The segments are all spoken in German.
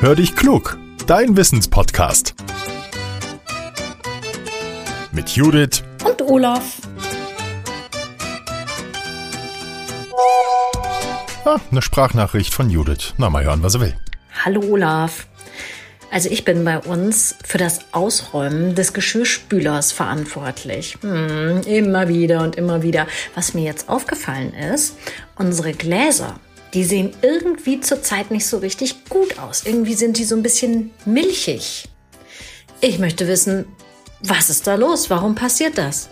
Hör dich klug, dein Wissenspodcast. Mit Judith und Olaf. Ah, eine Sprachnachricht von Judith. Na, mal hören, was er will. Hallo Olaf. Also ich bin bei uns für das Ausräumen des Geschirrspülers verantwortlich. Hm, immer wieder und immer wieder. Was mir jetzt aufgefallen ist, unsere Gläser, die sehen irgendwie zurzeit nicht so richtig gut aus. Irgendwie sind die so ein bisschen milchig. Ich möchte wissen, was ist da los? Warum passiert das?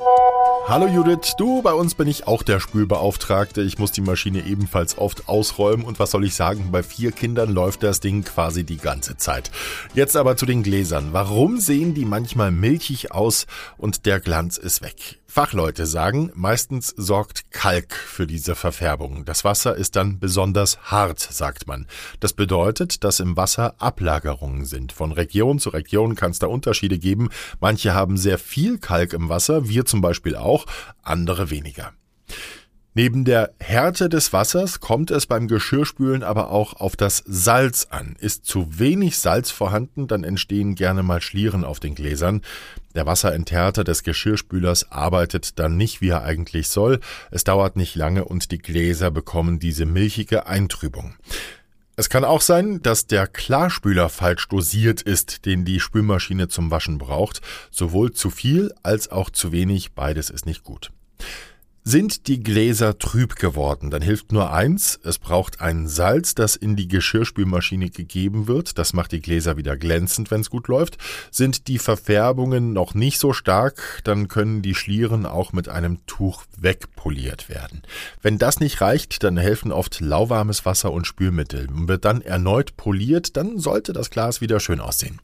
Hallo Judith, du, bei uns bin ich auch der Spülbeauftragte. Ich muss die Maschine ebenfalls oft ausräumen und was soll ich sagen, bei vier Kindern läuft das Ding quasi die ganze Zeit. Jetzt aber zu den Gläsern. Warum sehen die manchmal milchig aus und der Glanz ist weg? Fachleute sagen, meistens sorgt Kalk für diese Verfärbung. Das Wasser ist dann besonders hart, sagt man. Das bedeutet, dass im Wasser Ablagerungen sind. Von Region zu Region kann es da Unterschiede geben. Manche haben sehr viel Kalk im Wasser, wir zum Beispiel auch, andere weniger. Neben der Härte des Wassers kommt es beim Geschirrspülen aber auch auf das Salz an. Ist zu wenig Salz vorhanden, dann entstehen gerne mal Schlieren auf den Gläsern. Der Wasserenthärter des Geschirrspülers arbeitet dann nicht, wie er eigentlich soll. Es dauert nicht lange und die Gläser bekommen diese milchige Eintrübung. Es kann auch sein, dass der Klarspüler falsch dosiert ist, den die Spülmaschine zum Waschen braucht. Sowohl zu viel als auch zu wenig, beides ist nicht gut. Sind die Gläser trüb geworden, dann hilft nur eins, es braucht ein Salz, das in die Geschirrspülmaschine gegeben wird, das macht die Gläser wieder glänzend, wenn es gut läuft. Sind die Verfärbungen noch nicht so stark, dann können die Schlieren auch mit einem Tuch wegpoliert werden. Wenn das nicht reicht, dann helfen oft lauwarmes Wasser und Spülmittel. Wird dann erneut poliert, dann sollte das Glas wieder schön aussehen.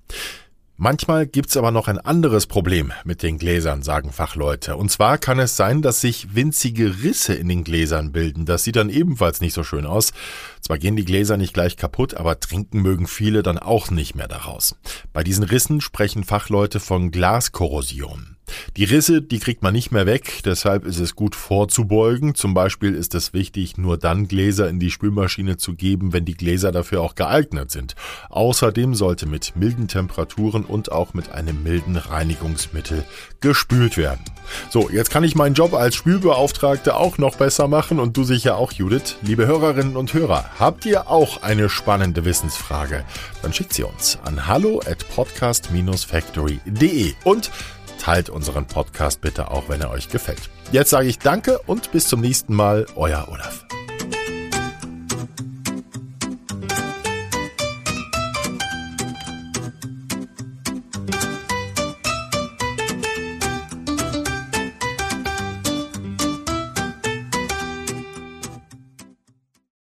Manchmal gibt's aber noch ein anderes Problem mit den Gläsern, sagen Fachleute. Und zwar kann es sein, dass sich winzige Risse in den Gläsern bilden. Das sieht dann ebenfalls nicht so schön aus. Zwar gehen die Gläser nicht gleich kaputt, aber trinken mögen viele dann auch nicht mehr daraus. Bei diesen Rissen sprechen Fachleute von Glaskorrosion. Die Risse, die kriegt man nicht mehr weg, deshalb ist es gut vorzubeugen. Zum Beispiel ist es wichtig, nur dann Gläser in die Spülmaschine zu geben, wenn die Gläser dafür auch geeignet sind. Außerdem sollte mit milden Temperaturen und auch mit einem milden Reinigungsmittel gespült werden. So, jetzt kann ich meinen Job als Spülbeauftragte auch noch besser machen und du sicher auch, Judith. Liebe Hörerinnen und Hörer, habt ihr auch eine spannende Wissensfrage? Dann schickt sie uns an hallo at podcast-factory.de und teilt unseren Podcast bitte auch, wenn er euch gefällt. Jetzt sage ich Danke und bis zum nächsten Mal, euer Olaf.